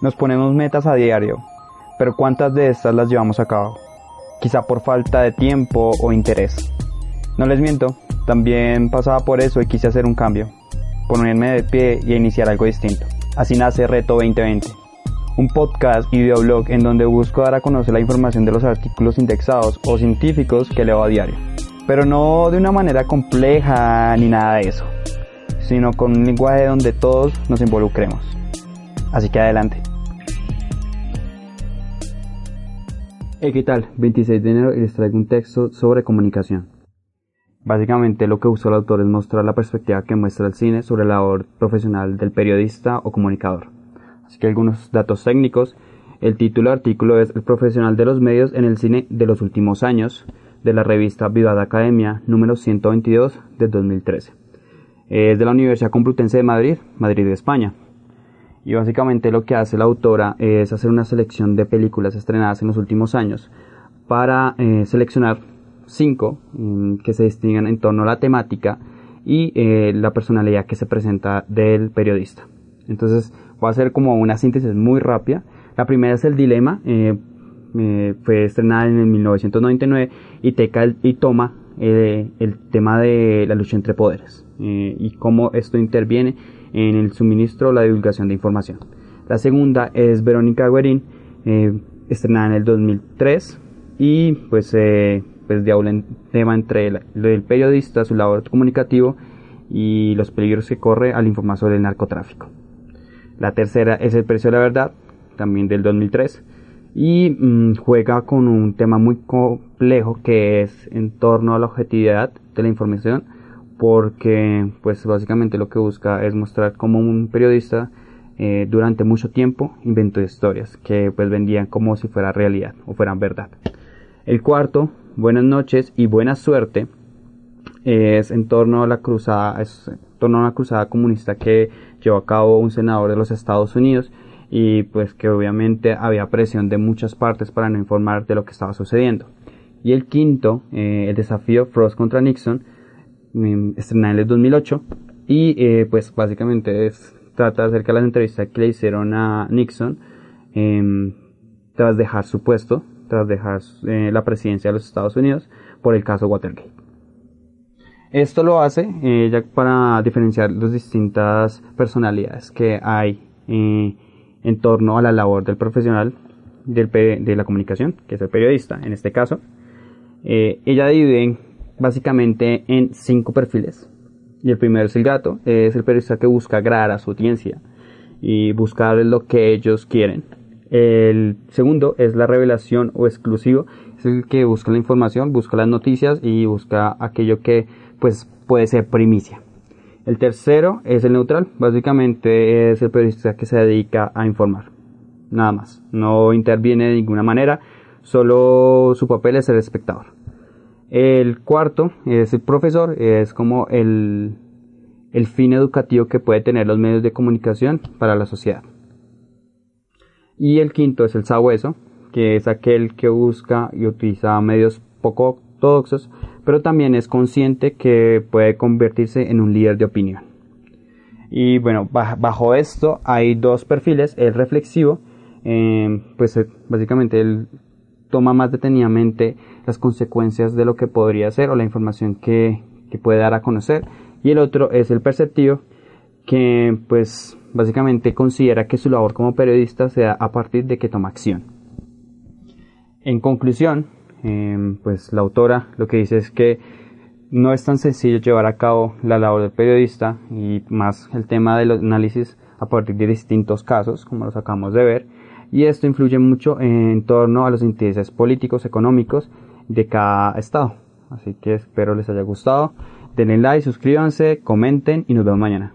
Nos ponemos metas a diario, pero ¿cuántas de estas las llevamos a cabo? Quizá por falta de tiempo o interés. No les miento, también pasaba por eso y quise hacer un cambio, ponerme de pie y iniciar algo distinto. Así nace Reto 2020, un podcast y videoblog en donde busco dar a conocer la información de los artículos indexados o científicos que leo a diario. Pero no de una manera compleja ni nada de eso, sino con un lenguaje donde todos nos involucremos. Así que adelante. ¿Qué tal? 26 de enero y les traigo un texto sobre comunicación. Básicamente lo que usó el autor es mostrar la perspectiva que muestra el cine sobre la labor profesional del periodista o comunicador. Así que algunos datos técnicos. El título del artículo es El profesional de los medios en el cine de los últimos años, de la revista Viva Academia número 122 de 2013. Es de la Universidad Complutense de Madrid, Madrid, España. Y básicamente lo que hace la autora es hacer una selección de películas estrenadas en los últimos años para eh, seleccionar cinco mm, que se distingan en torno a la temática y eh, la personalidad que se presenta del periodista. Entonces voy a hacer como una síntesis muy rápida. La primera es El Dilema, eh, fue estrenada en el 1999 y, teca y toma el tema de la lucha entre poderes y cómo esto interviene en el suministro o la divulgación de información. La segunda es Verónica Guerín, eh, estrenada en el 2003 y pues, eh, pues diablo un tema entre el, periodista, su labor comunicativo y los peligros que corre al informar sobre el narcotráfico. La tercera es El precio de la verdad, también del 2003 y mm, juega con un tema muy complejo que es en torno a la objetividad de la información porque pues básicamente lo que busca es mostrar cómo un periodista eh, durante mucho tiempo inventó historias que pues vendían como si fuera realidad o fueran verdad. El cuarto, buenas noches y buena suerte, es en torno a la cruzada, es en torno a una cruzada comunista que llevó a cabo un senador de los Estados Unidos y pues que obviamente había presión de muchas partes para no informar de lo que estaba sucediendo. Y el quinto, eh, el desafío Frost contra Nixon, estrenada en el 2008 y eh, pues básicamente es, trata acerca de las entrevistas que le hicieron a Nixon em, tras dejar su puesto, tras dejar eh, la presidencia de los Estados Unidos por el caso Watergate. Esto lo hace eh, ya para diferenciar las distintas personalidades que hay en torno a la labor del profesional del, de la comunicación, que es el periodista en este caso. ella divide en básicamente en cinco perfiles. Y el primero es el gato, es el periodista que busca agradar a su audiencia y buscar lo que ellos quieren. El segundo es la revelación o exclusivo, es el que busca la información, busca las noticias y busca aquello que pues puede ser primicia. El tercero es el neutral, básicamente es el periodista que se dedica a informar, nada más, no interviene de ninguna manera, solo su papel es ser espectador. El cuarto es el profesor, es como el, fin educativo que puede tener los medios de comunicación para la sociedad. Y el quinto es el sabueso, que es aquel que busca y utiliza medios poco ortodoxos, pero también es consciente que puede convertirse en un líder de opinión. Y bueno, bajo esto hay dos perfiles, el reflexivo, eh, pues eh, básicamente el toma más detenidamente las consecuencias de lo que podría ser o la información que, puede dar a conocer. Y el otro es el perceptivo, que pues básicamente considera que su labor como periodista se da a partir de que toma acción. En conclusión, em, pues la autora lo que dice es que no es tan sencillo llevar a cabo la labor del periodista y más el tema del análisis a partir de distintos casos, como los acabamos de ver, y esto influye mucho en torno a los intereses políticos, económicos de cada estado. Así que espero les haya gustado. Denle like, suscríbanse, comenten y nos vemos mañana.